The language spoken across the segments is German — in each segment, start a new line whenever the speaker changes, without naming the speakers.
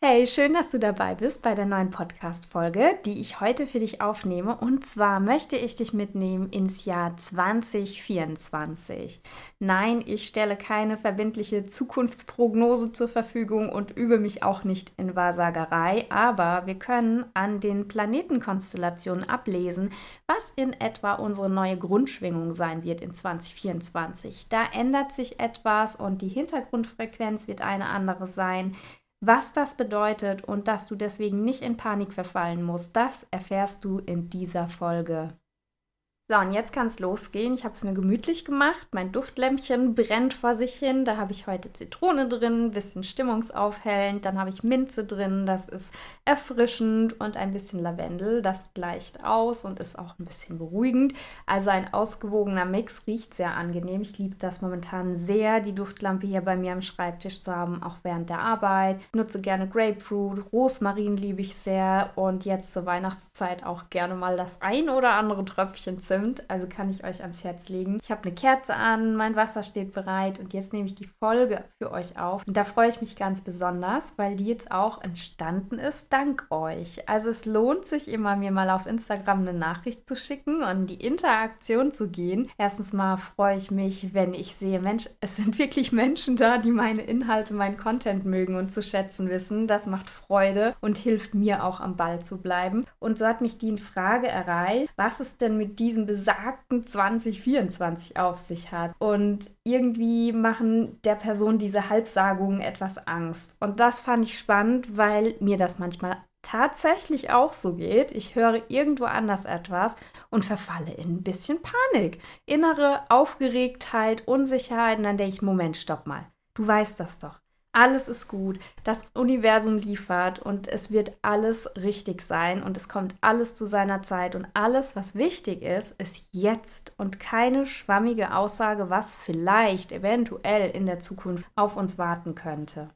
Hey, schön, dass du dabei bist bei der neuen Podcast-Folge, die ich heute für dich aufnehme. Und zwar möchte ich dich mitnehmen ins Jahr 2024. Nein, ich stelle keine verbindliche Zukunftsprognose zur Verfügung und übe mich auch nicht in Wahrsagerei, aber wir können an den Planetenkonstellationen ablesen, was in etwa unsere neue Grundschwingung sein wird in 2024. Da ändert sich etwas und die Hintergrundfrequenz wird eine andere sein. Was das bedeutet und dass du deswegen nicht in Panik verfallen musst, das erfährst du in dieser Folge. So, und jetzt kann es losgehen. Ich habe es mir gemütlich gemacht. Mein Duftlämpchen brennt vor sich hin. Da habe ich heute Zitrone drin, ein bisschen stimmungsaufhellend. Dann habe ich Minze drin, das ist erfrischend und ein bisschen Lavendel. Das gleicht aus und ist auch ein bisschen beruhigend. Also ein ausgewogener Mix riecht sehr angenehm. Ich liebe das momentan sehr, die Duftlampe hier bei mir am Schreibtisch zu haben, auch während der Arbeit. Ich nutze gerne Grapefruit, Rosmarin liebe ich sehr und jetzt zur Weihnachtszeit auch gerne mal das ein oder andere Tröpfchen Zimt Zimt, also kann ich euch ans Herz legen. Ich habe eine Kerze an, mein Wasser steht bereit und jetzt nehme ich die Folge für euch auf. Und da freue ich mich ganz besonders, weil die jetzt auch entstanden ist dank euch. Also es lohnt sich immer, mir mal auf Instagram eine Nachricht zu schicken und die Interaktion zu gehen. Erstens mal freue ich mich, wenn ich sehe, Mensch, es sind wirklich Menschen da, die meine Inhalte, meinen Content mögen und zu schätzen wissen. Das macht Freude und hilft mir auch am Ball zu bleiben. Und so hat mich die Frage erreicht, was ist denn mit diesem besagten 2024 auf sich hat. Und irgendwie machen der Person diese Halbsagungen etwas Angst. Und das fand ich spannend, weil mir das manchmal tatsächlich auch so geht. Ich höre irgendwo anders etwas und verfalle in ein bisschen Panik. Innere Aufgeregtheit, Unsicherheit. Und dann denke ich, Moment, stopp mal. Du weißt das doch. Alles ist gut. Das Universum liefert und es wird alles richtig sein und es kommt alles zu seiner Zeit und alles, was wichtig ist, ist jetzt und keine schwammige Aussage, was vielleicht eventuell in der Zukunft auf uns warten könnte.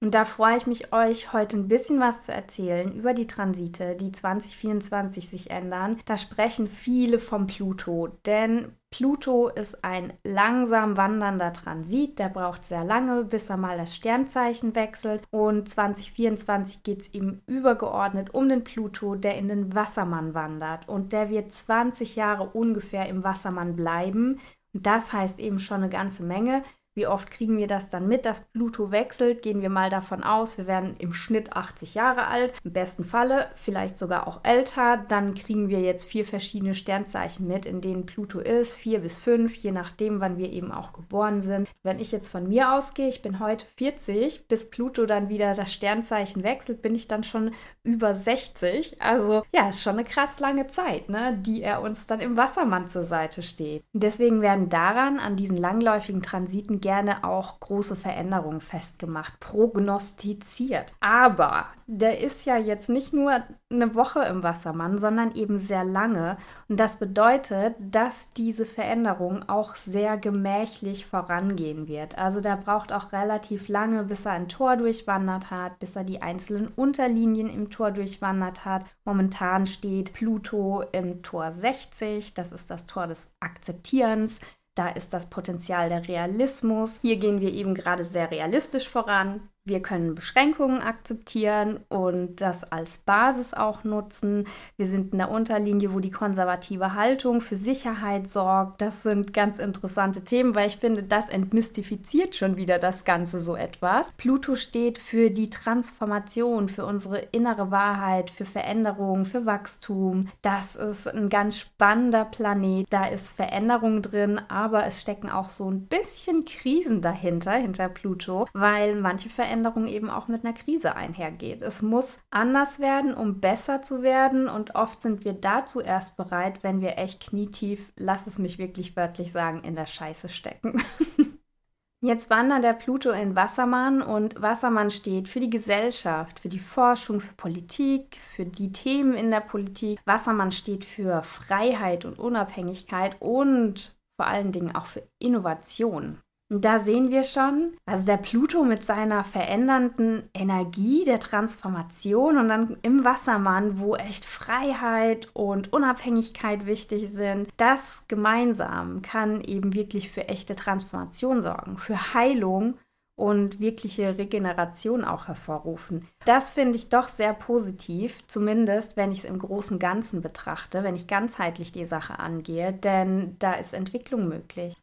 Und da freue ich mich, euch heute ein bisschen was zu erzählen über die Transite, die 2024 sich ändern. Da sprechen viele vom Pluto, denn Pluto ist ein langsam wandernder Transit, der braucht sehr lange, bis er mal das Sternzeichen wechselt. Und 2024 geht es ihm übergeordnet um den Pluto, der in den Wassermann wandert. Und der wird 20 Jahre ungefähr im Wassermann bleiben. Und das heißt eben schon eine ganze Menge. Wie oft kriegen wir das dann mit, dass Pluto wechselt? Gehen wir mal davon aus, wir werden im Schnitt 80 Jahre alt, im besten Falle vielleicht sogar auch älter. Dann kriegen wir jetzt vier verschiedene Sternzeichen mit, in denen Pluto ist, vier bis fünf, je nachdem, wann wir eben auch geboren sind. Wenn ich jetzt von mir ausgehe, ich bin heute 40, bis Pluto dann wieder das Sternzeichen wechselt, bin ich dann schon über 60. Also ja, ist schon eine krass lange Zeit, ne, die er uns dann im Wassermann zur Seite steht. Deswegen werden daran, an diesen langläufigen Transiten, gerne auch große Veränderungen festgemacht, prognostiziert. Aber der ist ja jetzt nicht nur eine Woche im Wassermann, sondern eben sehr lange. Und das bedeutet, dass diese Veränderung auch sehr gemächlich vorangehen wird. Also der braucht auch relativ lange, bis er ein Tor durchwandert hat, bis er die einzelnen Unterlinien im Tor durchwandert hat. Momentan steht Pluto im Tor 60, das ist das Tor des Akzeptierens. Da ist das Potenzial der Realismus. Hier gehen wir eben gerade sehr realistisch voran. Wir können Beschränkungen akzeptieren und das als Basis auch nutzen. Wir sind in der Unterlinie, wo die konservative Haltung für Sicherheit sorgt. Das sind ganz interessante Themen, weil ich finde, das entmystifiziert schon wieder das Ganze so etwas. Pluto steht für die Transformation, für unsere innere Wahrheit, für Veränderung, für Wachstum. Das ist ein ganz spannender Planet. Da ist Veränderung drin, aber es stecken auch so ein bisschen Krisen dahinter, hinter Pluto, weil manche Veränderungen Veränderung eben auch mit einer Krise einhergeht. Es muss anders werden, um besser zu werden und oft sind wir dazu erst bereit, wenn wir echt knietief, lass es mich wirklich wörtlich sagen, in der Scheiße stecken. Jetzt wandert der Pluto in Wassermann und Wassermann steht für die Gesellschaft, für die Forschung, für Politik, für die Themen in der Politik. Wassermann steht für Freiheit und Unabhängigkeit und vor allen Dingen auch für Innovation. Da sehen wir schon, also der Pluto mit seiner verändernden Energie der Transformation und dann im Wassermann, wo echt Freiheit und Unabhängigkeit wichtig sind, das gemeinsam kann eben wirklich für echte Transformation sorgen, für Heilung und wirkliche Regeneration auch hervorrufen. Das finde ich doch sehr positiv, zumindest wenn ich es im großen Ganzen betrachte, wenn ich ganzheitlich die Sache angehe, denn da ist Entwicklung möglich.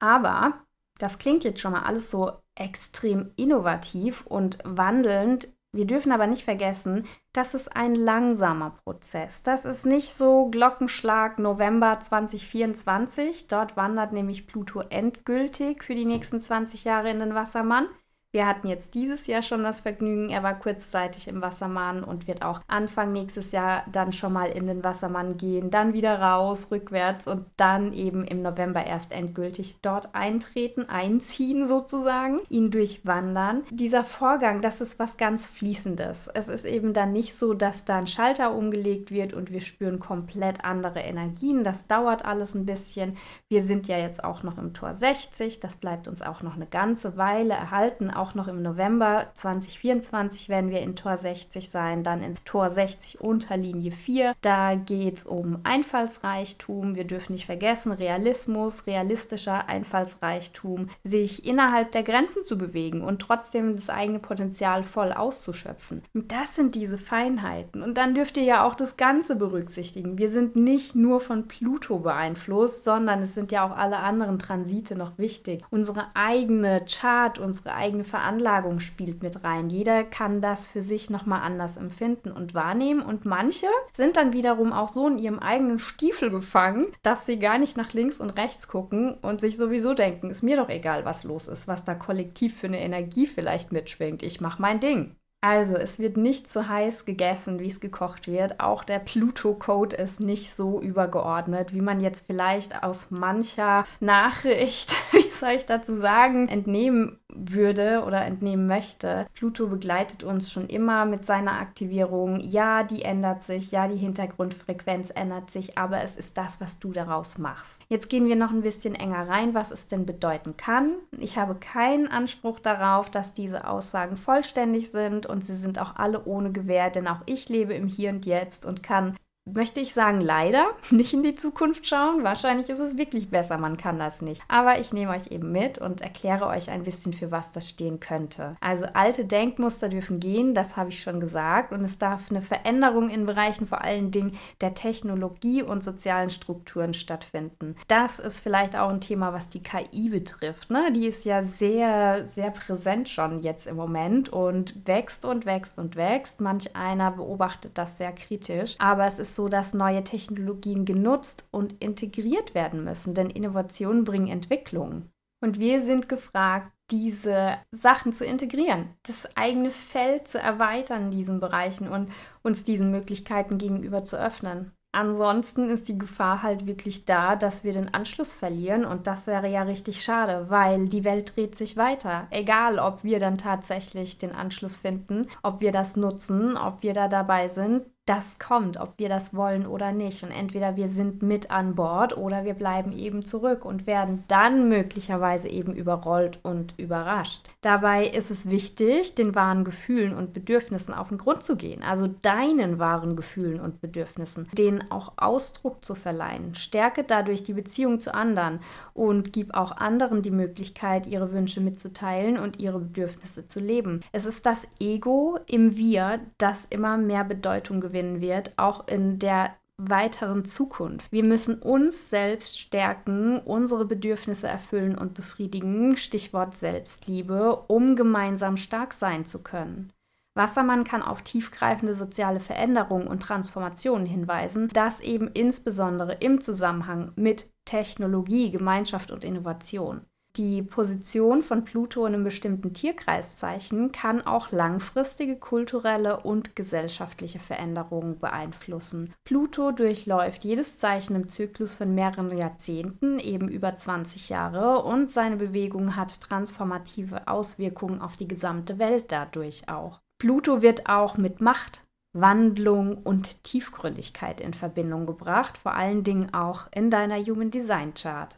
Aber das klingt jetzt schon mal alles so extrem innovativ und wandelnd. Wir dürfen aber nicht vergessen, das ist ein langsamer Prozess. Das ist nicht so Glockenschlag November 2024. Dort wandert nämlich Pluto endgültig für die nächsten 20 Jahre in den Wassermann. Wir hatten jetzt dieses Jahr schon das Vergnügen, er war kurzzeitig im Wassermann und wird auch Anfang nächstes Jahr dann schon mal in den Wassermann gehen, dann wieder raus, rückwärts und dann eben im November erst endgültig dort eintreten, einziehen sozusagen, ihn durchwandern. Dieser Vorgang, das ist was ganz Fließendes. Es ist eben dann nicht so, dass da ein Schalter umgelegt wird und wir spüren komplett andere Energien. Das dauert alles ein bisschen. Wir sind ja jetzt auch noch im Tor 60, das bleibt uns auch noch eine ganze Weile erhalten, auch noch im November 2024 werden wir in Tor 60 sein, dann in Tor 60 unter Linie 4. Da geht es um Einfallsreichtum. Wir dürfen nicht vergessen, Realismus, realistischer Einfallsreichtum, sich innerhalb der Grenzen zu bewegen und trotzdem das eigene Potenzial voll auszuschöpfen. Das sind diese Feinheiten. Und dann dürft ihr ja auch das Ganze berücksichtigen. Wir sind nicht nur von Pluto beeinflusst, sondern es sind ja auch alle anderen Transite noch wichtig. Unsere eigene Chart, unsere eigene Veranlagung spielt mit rein. Jeder kann das für sich nochmal anders empfinden und wahrnehmen. Und manche sind dann wiederum auch so in ihrem eigenen Stiefel gefangen, dass sie gar nicht nach links und rechts gucken und sich sowieso denken, ist mir doch egal, was los ist, was da kollektiv für eine Energie vielleicht mitschwingt. Ich mache mein Ding. Also, es wird nicht so heiß gegessen, wie es gekocht wird. Auch der Pluto-Code ist nicht so übergeordnet, wie man jetzt vielleicht aus mancher Nachricht, soll ich dazu sagen, entnehmen würde oder entnehmen möchte. Pluto begleitet uns schon immer mit seiner Aktivierung. Ja, die ändert sich, ja, die Hintergrundfrequenz ändert sich, aber es ist das, was du daraus machst. Jetzt gehen wir noch ein bisschen enger rein, was es denn bedeuten kann. Ich habe keinen Anspruch darauf, dass diese Aussagen vollständig sind und sie sind auch alle ohne Gewähr, denn auch ich lebe im Hier und Jetzt und kann möchte ich sagen, leider nicht in die Zukunft schauen. Wahrscheinlich ist es wirklich besser, man kann das nicht. Aber ich nehme euch eben mit und erkläre euch ein bisschen, für was das stehen könnte. Also alte Denkmuster dürfen gehen, das habe ich schon gesagt. Und es darf eine Veränderung in Bereichen vor allen Dingen der Technologie und sozialen Strukturen stattfinden. Das ist vielleicht auch ein Thema, was die KI betrifft. Ne? Die ist ja sehr, sehr präsent schon jetzt im Moment und wächst und wächst und wächst. Manch einer beobachtet das sehr kritisch. Aber es ist so, dass neue Technologien genutzt und integriert werden müssen, denn Innovationen bringen Entwicklung. Und wir sind gefragt, diese Sachen zu integrieren, das eigene Feld zu erweitern in diesen Bereichen und uns diesen Möglichkeiten gegenüber zu öffnen. Ansonsten ist die Gefahr halt wirklich da, dass wir den Anschluss verlieren und das wäre ja richtig schade, weil die Welt dreht sich weiter. Egal, ob wir dann tatsächlich den Anschluss finden, ob wir das nutzen, ob wir da dabei sind, das kommt, ob wir das wollen oder nicht. Und entweder wir sind mit an Bord oder wir bleiben eben zurück und werden dann möglicherweise eben überrollt und überrascht. Dabei ist es wichtig, den wahren Gefühlen und Bedürfnissen auf den Grund zu gehen, also deinen wahren Gefühlen und Bedürfnissen, denen auch Ausdruck zu verleihen. Stärke dadurch die Beziehung zu anderen und gib auch anderen die Möglichkeit, ihre Wünsche mitzuteilen und ihre Bedürfnisse zu leben. Es ist das Ego im Wir, das immer mehr Bedeutung gewinnt gewinnen wird, auch in der weiteren Zukunft. Wir müssen uns selbst stärken, unsere Bedürfnisse erfüllen und befriedigen, Stichwort Selbstliebe, um gemeinsam stark sein zu können. Wassermann kann auf tiefgreifende soziale Veränderungen und Transformationen hinweisen, das eben insbesondere im Zusammenhang mit Technologie, Gemeinschaft und Innovation. Die Position von Pluto in einem bestimmten Tierkreiszeichen kann auch langfristige kulturelle und gesellschaftliche Veränderungen beeinflussen. Pluto durchläuft jedes Zeichen im Zyklus von mehreren Jahrzehnten, eben über 20 Jahre, und seine Bewegung hat transformative Auswirkungen auf die gesamte Welt dadurch auch. Pluto wird auch mit Macht, Wandlung und Tiefgründigkeit in Verbindung gebracht, vor allen Dingen auch in deiner Human Design Chart.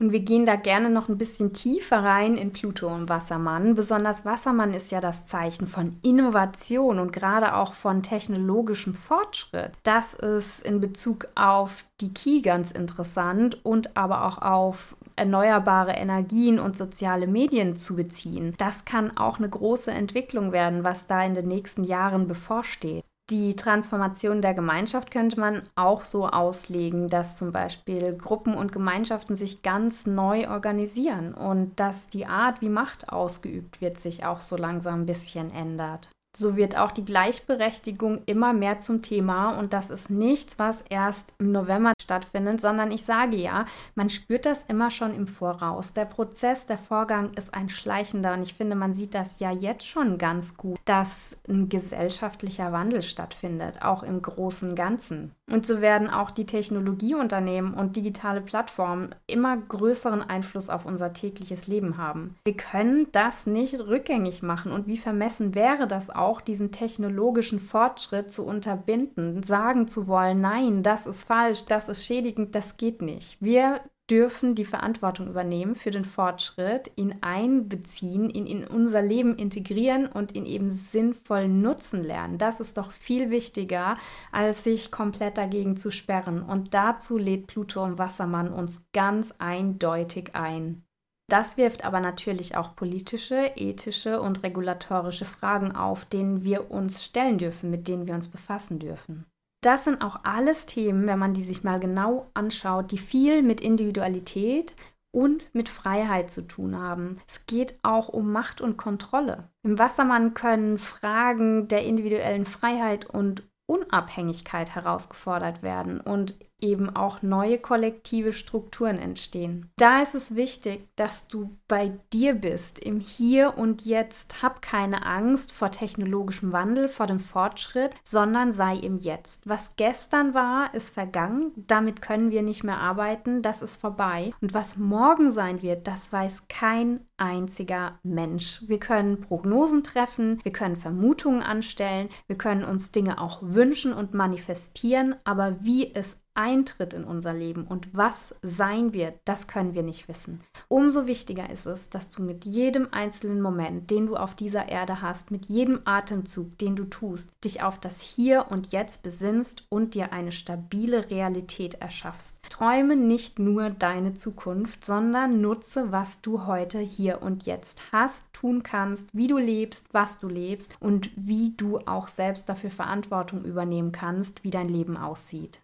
Und wir gehen da gerne noch ein bisschen tiefer rein in Pluto und Wassermann. Besonders Wassermann ist ja das Zeichen von Innovation und gerade auch von technologischem Fortschritt. Das ist in Bezug auf die Ki ganz interessant und aber auch auf erneuerbare Energien und soziale Medien zu beziehen. Das kann auch eine große Entwicklung werden, was da in den nächsten Jahren bevorsteht. Die Transformation der Gemeinschaft könnte man auch so auslegen, dass zum Beispiel Gruppen und Gemeinschaften sich ganz neu organisieren und dass die Art, wie Macht ausgeübt wird, sich auch so langsam ein bisschen ändert. So wird auch die Gleichberechtigung immer mehr zum Thema und das ist nichts, was erst im November stattfindet, sondern ich sage ja, man spürt das immer schon im Voraus. Der Prozess, der Vorgang ist ein schleichender und ich finde, man sieht das ja jetzt schon ganz gut, dass ein gesellschaftlicher Wandel stattfindet, auch im großen Ganzen. Und so werden auch die Technologieunternehmen und digitale Plattformen immer größeren Einfluss auf unser tägliches Leben haben. Wir können das nicht rückgängig machen und wie vermessen wäre das auch? Auch diesen technologischen Fortschritt zu unterbinden, sagen zu wollen, nein, das ist falsch, das ist schädigend, das geht nicht. Wir dürfen die Verantwortung übernehmen für den Fortschritt, ihn einbeziehen, ihn in unser Leben integrieren und ihn eben sinnvoll nutzen lernen. Das ist doch viel wichtiger, als sich komplett dagegen zu sperren. Und dazu lädt Pluto und Wassermann uns ganz eindeutig ein. Das wirft aber natürlich auch politische, ethische und regulatorische Fragen auf, denen wir uns stellen dürfen, mit denen wir uns befassen dürfen. Das sind auch alles Themen, wenn man die sich mal genau anschaut, die viel mit Individualität und mit Freiheit zu tun haben. Es geht auch um Macht und Kontrolle. Im Wassermann können Fragen der individuellen Freiheit und Unabhängigkeit herausgefordert werden und eben auch neue kollektive Strukturen entstehen. Da ist es wichtig, dass du bei dir bist, im Hier und Jetzt. Hab keine Angst vor technologischem Wandel, vor dem Fortschritt, sondern sei im Jetzt. Was gestern war, ist vergangen. Damit können wir nicht mehr arbeiten. Das ist vorbei. Und was morgen sein wird, das weiß kein einziger Mensch. Wir können Prognosen treffen, wir können Vermutungen anstellen, wir können uns Dinge auch wünschen und manifestieren, aber wie es eintritt in unser Leben und was sein wird, das können wir nicht wissen. Umso wichtiger ist es, dass du mit jedem einzelnen Moment, den du auf dieser Erde hast, mit jedem Atemzug, den du tust, dich auf das Hier und Jetzt besinnst und dir eine stabile Realität erschaffst. Träume nicht nur deine Zukunft, sondern nutze, was du heute hier und jetzt hast, tun kannst, wie du lebst, was du lebst und wie du auch selbst dafür Verantwortung übernehmen kannst, wie dein Leben aussieht.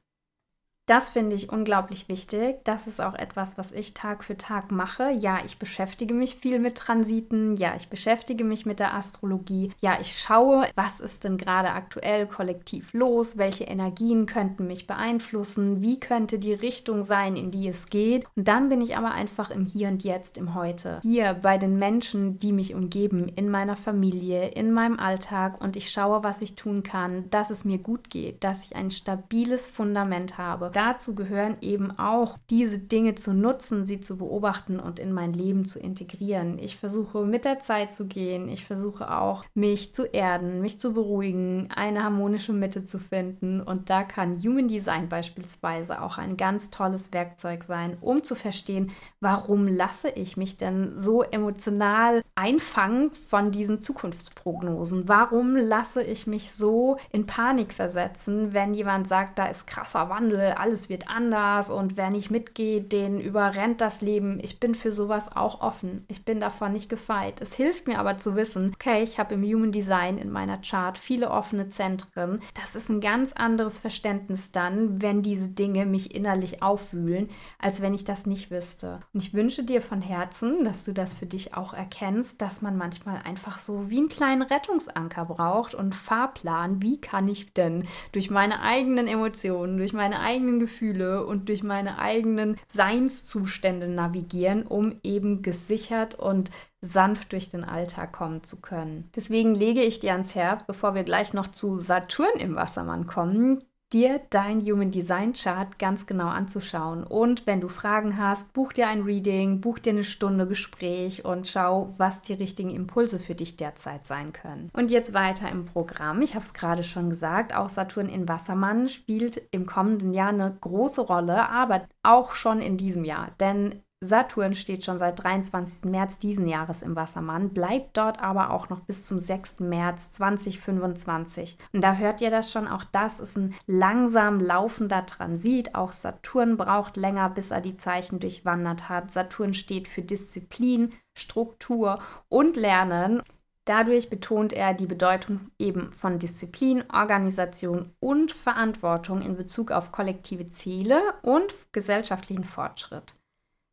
Das finde ich unglaublich wichtig. Das ist auch etwas, was ich Tag für Tag mache. Ja, ich beschäftige mich viel mit Transiten. Ja, ich beschäftige mich mit der Astrologie. Ja, ich schaue, was ist denn gerade aktuell kollektiv los? Welche Energien könnten mich beeinflussen? Wie könnte die Richtung sein, in die es geht? Und dann bin ich aber einfach im Hier und Jetzt, im Heute. Hier bei den Menschen, die mich umgeben, in meiner Familie, in meinem Alltag. Und ich schaue, was ich tun kann, dass es mir gut geht, dass ich ein stabiles Fundament habe dazu gehören eben auch, diese Dinge zu nutzen, sie zu beobachten und in mein Leben zu integrieren. Ich versuche mit der Zeit zu gehen. Ich versuche auch, mich zu erden, mich zu beruhigen, eine harmonische Mitte zu finden. Und da kann Human Design beispielsweise auch ein ganz tolles Werkzeug sein, um zu verstehen, warum lasse ich mich denn so emotional einfangen von diesen Zukunftsprognosen? Warum lasse ich mich so in Panik versetzen, wenn jemand sagt, da ist krasser Wandel, alles alles wird anders und wer nicht mitgeht, den überrennt das Leben. Ich bin für sowas auch offen. Ich bin davon nicht gefeit. Es hilft mir aber zu wissen, okay, ich habe im Human Design in meiner Chart viele offene Zentren. Das ist ein ganz anderes Verständnis dann, wenn diese Dinge mich innerlich aufwühlen, als wenn ich das nicht wüsste. Und ich wünsche dir von Herzen, dass du das für dich auch erkennst, dass man manchmal einfach so wie einen kleinen Rettungsanker braucht und Fahrplan, wie kann ich denn durch meine eigenen Emotionen, durch meine eigenen Gefühle und durch meine eigenen Seinszustände navigieren, um eben gesichert und sanft durch den Alltag kommen zu können. Deswegen lege ich dir ans Herz, bevor wir gleich noch zu Saturn im Wassermann kommen, dir dein Human Design Chart ganz genau anzuschauen. Und wenn du Fragen hast, buch dir ein Reading, buch dir eine Stunde Gespräch und schau, was die richtigen Impulse für dich derzeit sein können. Und jetzt weiter im Programm. Ich habe es gerade schon gesagt, auch Saturn in Wassermann spielt im kommenden Jahr eine große Rolle, aber auch schon in diesem Jahr. Denn Saturn steht schon seit 23. März diesen Jahres im Wassermann, bleibt dort aber auch noch bis zum 6. März 2025. Und da hört ihr das schon, auch das ist ein langsam laufender Transit. Auch Saturn braucht länger, bis er die Zeichen durchwandert hat. Saturn steht für Disziplin, Struktur und Lernen. Dadurch betont er die Bedeutung eben von Disziplin, Organisation und Verantwortung in Bezug auf kollektive Ziele und gesellschaftlichen Fortschritt.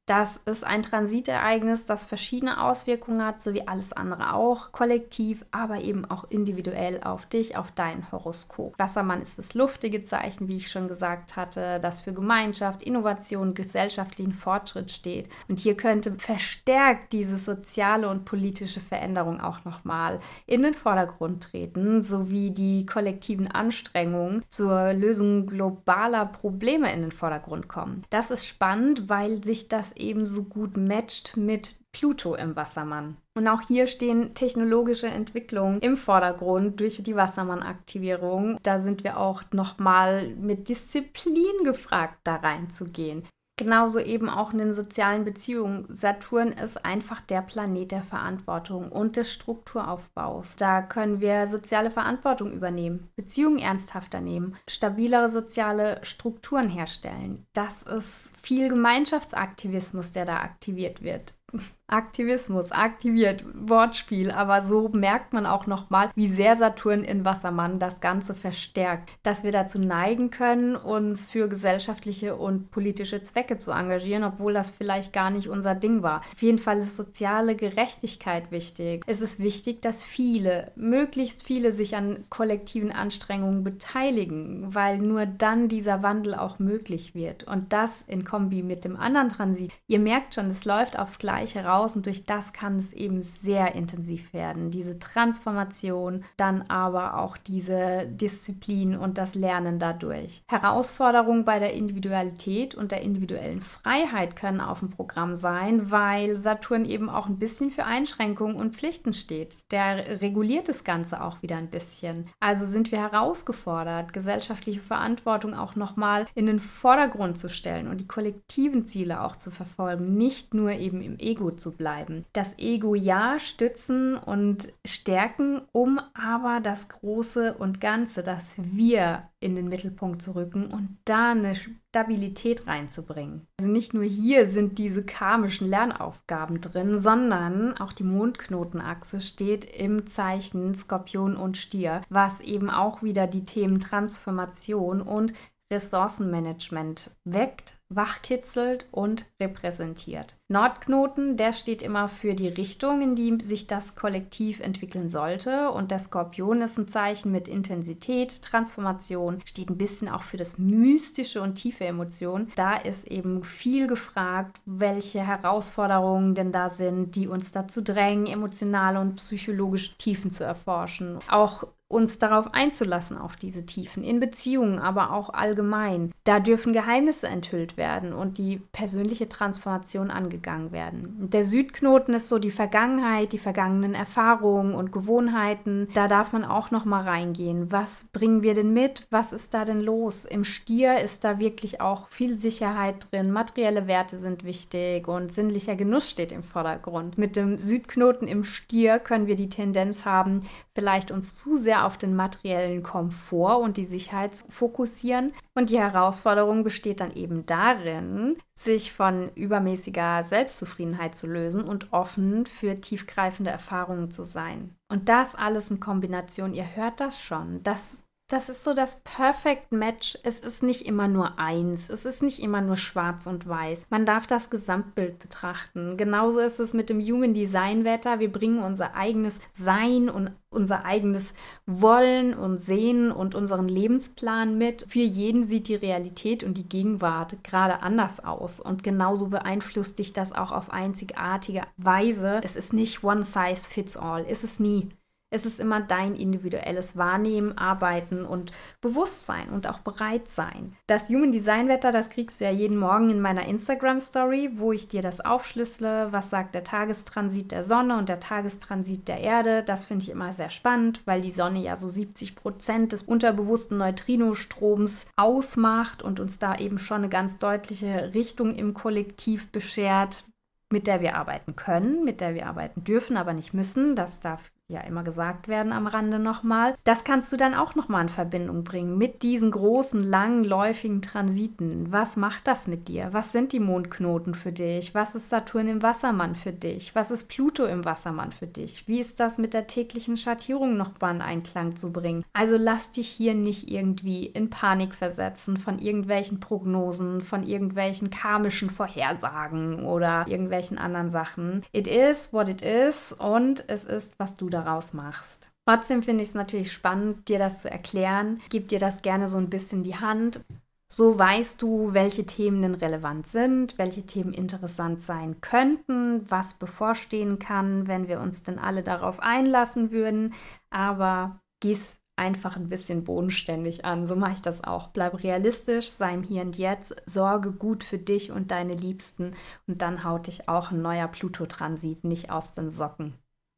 Das ist ein Transitereignis, das verschiedene Auswirkungen hat, so wie alles andere auch, kollektiv, aber eben auch individuell auf dich, auf dein Horoskop. Wassermann ist das luftige Zeichen, wie ich schon gesagt hatte, das für Gemeinschaft, Innovation, gesellschaftlichen Fortschritt steht. Und hier könnte verstärkt diese soziale und politische Veränderung auch nochmal in den Vordergrund treten, sowie die kollektiven Anstrengungen zur Lösung globaler Probleme in den Vordergrund kommen. Das ist spannend, weil sich das ebenso gut matcht mit Pluto im Wassermann. Und auch hier stehen technologische Entwicklungen im Vordergrund durch die Wassermann-Aktivierung. Da sind wir auch nochmal mit Disziplin gefragt, da reinzugehen. Genauso eben auch in den sozialen Beziehungen. Saturn ist einfach der Planet der Verantwortung und des Strukturaufbaus. Da können wir soziale Verantwortung übernehmen, Beziehungen ernsthafter nehmen, stabilere soziale Strukturen herstellen. Das ist viel Gemeinschaftsaktivismus, der da aktiviert wird. Aktivismus, aktiviert, Wortspiel, aber so merkt man auch nochmal, wie sehr Saturn in Wassermann das Ganze verstärkt, dass wir dazu neigen können, uns für gesellschaftliche und politische Zwecke zu engagieren, obwohl das vielleicht gar nicht unser Ding war. Auf jeden Fall ist soziale Gerechtigkeit wichtig. Es ist wichtig, dass viele, möglichst viele sich an kollektiven Anstrengungen beteiligen, weil nur dann dieser Wandel auch möglich wird. Und das in Kombi mit dem anderen Transit. Ihr merkt schon, es läuft aufs Gleiche raus raus und durch das kann es eben sehr intensiv werden. Diese Transformation, dann aber auch diese Disziplin und das Lernen dadurch. Herausforderungen bei der Individualität und der individuellen Freiheit können auf dem Programm sein, weil Saturn eben auch ein bisschen für Einschränkungen und Pflichten steht. Der reguliert das Ganze auch wieder ein bisschen. Also sind wir herausgefordert, gesellschaftliche Verantwortung auch nochmal in den Vordergrund zu stellen und die kollektiven Ziele auch zu verfolgen, nicht nur eben im Ego zu zu bleiben. Das Ego ja stützen und stärken, um aber das Große und Ganze, das Wir in den Mittelpunkt zu rücken und da eine Stabilität reinzubringen. Also nicht nur hier sind diese karmischen Lernaufgaben drin, sondern auch die Mondknotenachse steht im Zeichen Skorpion und Stier, was eben auch wieder die Themen Transformation und Ressourcenmanagement weckt wachkitzelt und repräsentiert. Nordknoten, der steht immer für die Richtung, in die sich das Kollektiv entwickeln sollte. Und der Skorpion ist ein Zeichen mit Intensität, Transformation, steht ein bisschen auch für das Mystische und tiefe Emotionen. Da ist eben viel gefragt, welche Herausforderungen denn da sind, die uns dazu drängen, emotionale und psychologische Tiefen zu erforschen. Auch uns darauf einzulassen, auf diese Tiefen, in Beziehungen, aber auch allgemein. Da dürfen Geheimnisse enthüllt werden und die persönliche Transformation angegangen werden. Der Südknoten ist so die Vergangenheit, die vergangenen Erfahrungen und Gewohnheiten. Da darf man auch noch mal reingehen. Was bringen wir denn mit? Was ist da denn los? Im Stier ist da wirklich auch viel Sicherheit drin. Materielle Werte sind wichtig und sinnlicher Genuss steht im Vordergrund. Mit dem Südknoten im Stier können wir die Tendenz haben, vielleicht uns zu sehr sehr auf den materiellen Komfort und die Sicherheit zu fokussieren. Und die Herausforderung besteht dann eben darin, sich von übermäßiger Selbstzufriedenheit zu lösen und offen für tiefgreifende Erfahrungen zu sein. Und das alles in Kombination, ihr hört das schon, das das ist so das Perfect Match. Es ist nicht immer nur eins. Es ist nicht immer nur schwarz und weiß. Man darf das Gesamtbild betrachten. Genauso ist es mit dem Human Design Wetter. Wir bringen unser eigenes Sein und unser eigenes Wollen und Sehen und unseren Lebensplan mit. Für jeden sieht die Realität und die Gegenwart gerade anders aus. Und genauso beeinflusst dich das auch auf einzigartige Weise. Es ist nicht one size fits all. Ist es nie. Es ist immer dein individuelles Wahrnehmen, Arbeiten und Bewusstsein und auch Bereitsein. Das Human Design Wetter, das kriegst du ja jeden Morgen in meiner Instagram Story, wo ich dir das aufschlüssele. Was sagt der Tagestransit der Sonne und der Tagestransit der Erde? Das finde ich immer sehr spannend, weil die Sonne ja so 70 Prozent des unterbewussten Neutrinostroms ausmacht und uns da eben schon eine ganz deutliche Richtung im Kollektiv beschert mit der wir arbeiten können, mit der wir arbeiten dürfen, aber nicht müssen. Das darf ja immer gesagt werden am Rande nochmal. Das kannst du dann auch nochmal in Verbindung bringen mit diesen großen, langläufigen Transiten. Was macht das mit dir? Was sind die Mondknoten für dich? Was ist Saturn im Wassermann für dich? Was ist Pluto im Wassermann für dich? Wie ist das mit der täglichen Schattierung nochmal in Einklang zu bringen? Also lass dich hier nicht irgendwie in Panik versetzen von irgendwelchen Prognosen, von irgendwelchen karmischen Vorhersagen oder irgendwelchen anderen Sachen. It is what it is und es ist, was du da daraus machst. Trotzdem finde ich es natürlich spannend, dir das zu erklären. Gib dir das gerne so ein bisschen die Hand. So weißt du, welche Themen denn relevant sind, welche Themen interessant sein könnten, was bevorstehen kann, wenn wir uns denn alle darauf einlassen würden. Aber gieß einfach ein bisschen bodenständig an. So mache ich das auch. Bleib realistisch, sei im Hier und Jetzt, sorge gut für dich und deine Liebsten und dann haut dich auch ein neuer Pluto-Transit nicht aus den Socken.